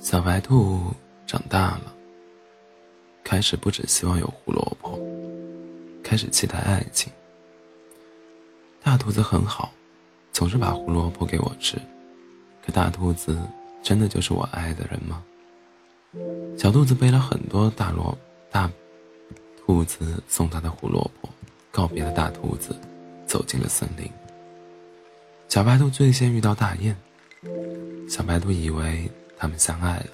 小白兔长大了，开始不只希望有胡萝卜，开始期待爱情。大兔子很好，总是把胡萝卜给我吃。可大兔子真的就是我爱的人吗？小兔子背了很多大萝大兔子送他的胡萝卜，告别了大兔子，走进了森林。小白兔最先遇到大雁，小白兔以为他们相爱了，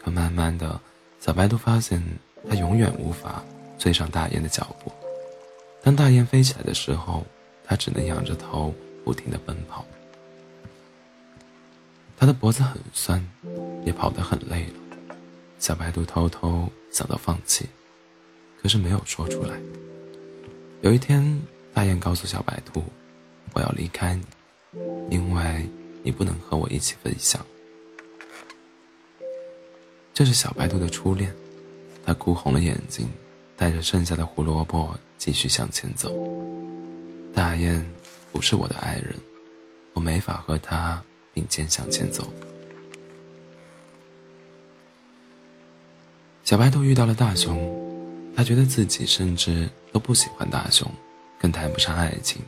可慢慢的，小白兔发现它永远无法追上大雁的脚步。当大雁飞起来的时候，它只能仰着头，不停地奔跑。它的脖子很酸，也跑得很累了。小白兔偷偷想到放弃，可是没有说出来。有一天，大雁告诉小白兔：“我要离开你，因为你不能和我一起分享。”这是小白兔的初恋，他哭红了眼睛，带着剩下的胡萝卜继续向前走。大雁不是我的爱人，我没法和他并肩向前走。小白兔遇到了大熊，他觉得自己甚至都不喜欢大熊，更谈不上爱情。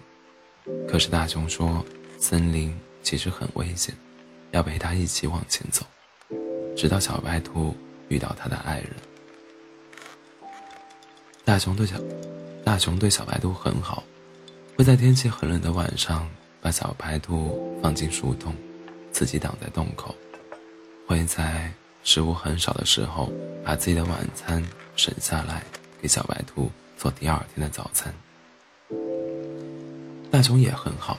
可是大熊说，森林其实很危险，要陪他一起往前走，直到小白兔遇到他的爱人。大熊对小大熊对小白兔很好。会在天气很冷的晚上，把小白兔放进树洞，自己挡在洞口；会在食物很少的时候，把自己的晚餐省下来，给小白兔做第二天的早餐。大熊也很好，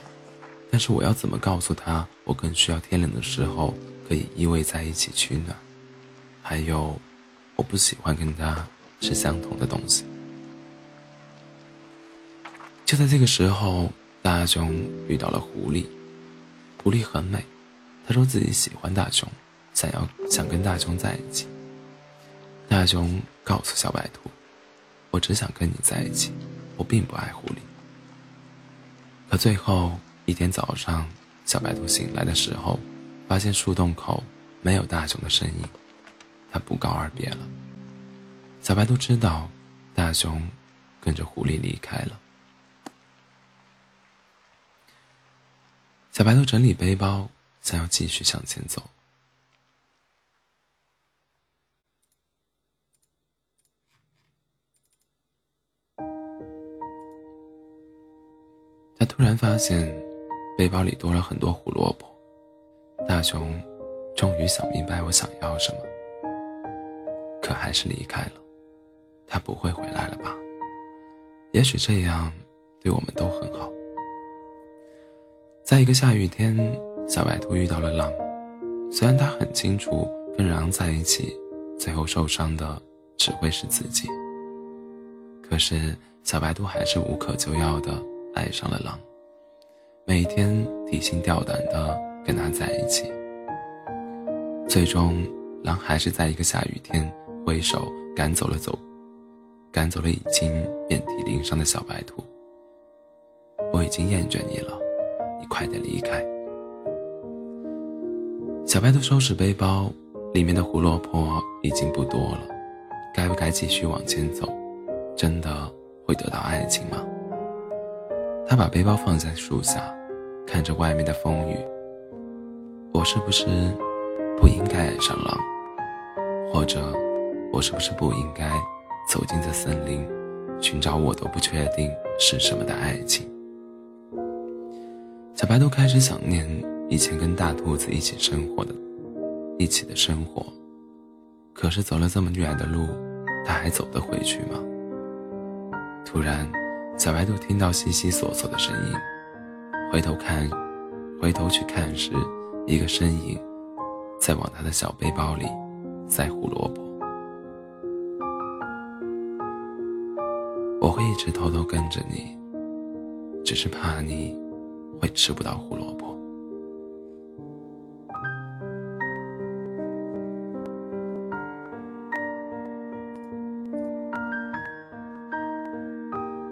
但是我要怎么告诉他，我更需要天冷的时候可以依偎在一起取暖？还有，我不喜欢跟他吃相同的东西。就在这个时候，大熊遇到了狐狸。狐狸很美，他说自己喜欢大熊，想要想跟大熊在一起。大熊告诉小白兔：“我只想跟你在一起，我并不爱狐狸。”可最后一天早上，小白兔醒来的时候，发现树洞口没有大熊的身影，它不告而别了。小白兔知道，大熊跟着狐狸离开了。小白兔整理背包，想要继续向前走。他突然发现，背包里多了很多胡萝卜。大熊终于想明白我想要什么，可还是离开了。他不会回来了吧？也许这样对我们都很好。在一个下雨天，小白兔遇到了狼。虽然他很清楚跟狼在一起，最后受伤的只会是自己，可是小白兔还是无可救药的爱上了狼，每天提心吊胆的跟他在一起。最终，狼还是在一个下雨天挥手赶走了走，赶走了已经遍体鳞伤的小白兔。我已经厌倦你了。你快点离开！小白兔收拾背包，里面的胡萝卜已经不多了，该不该继续往前走？真的会得到爱情吗？他把背包放在树下，看着外面的风雨。我是不是不应该爱上狼？或者，我是不是不应该走进这森林，寻找我都不确定是什么的爱情？小白兔开始想念以前跟大兔子一起生活的，一起的生活。可是走了这么远的路，它还走得回去吗？突然，小白兔听到悉悉索索的声音，回头看，回头去看时，一个身影在往他的小背包里塞胡萝卜。我会一直偷偷跟着你，只是怕你。会吃不到胡萝卜。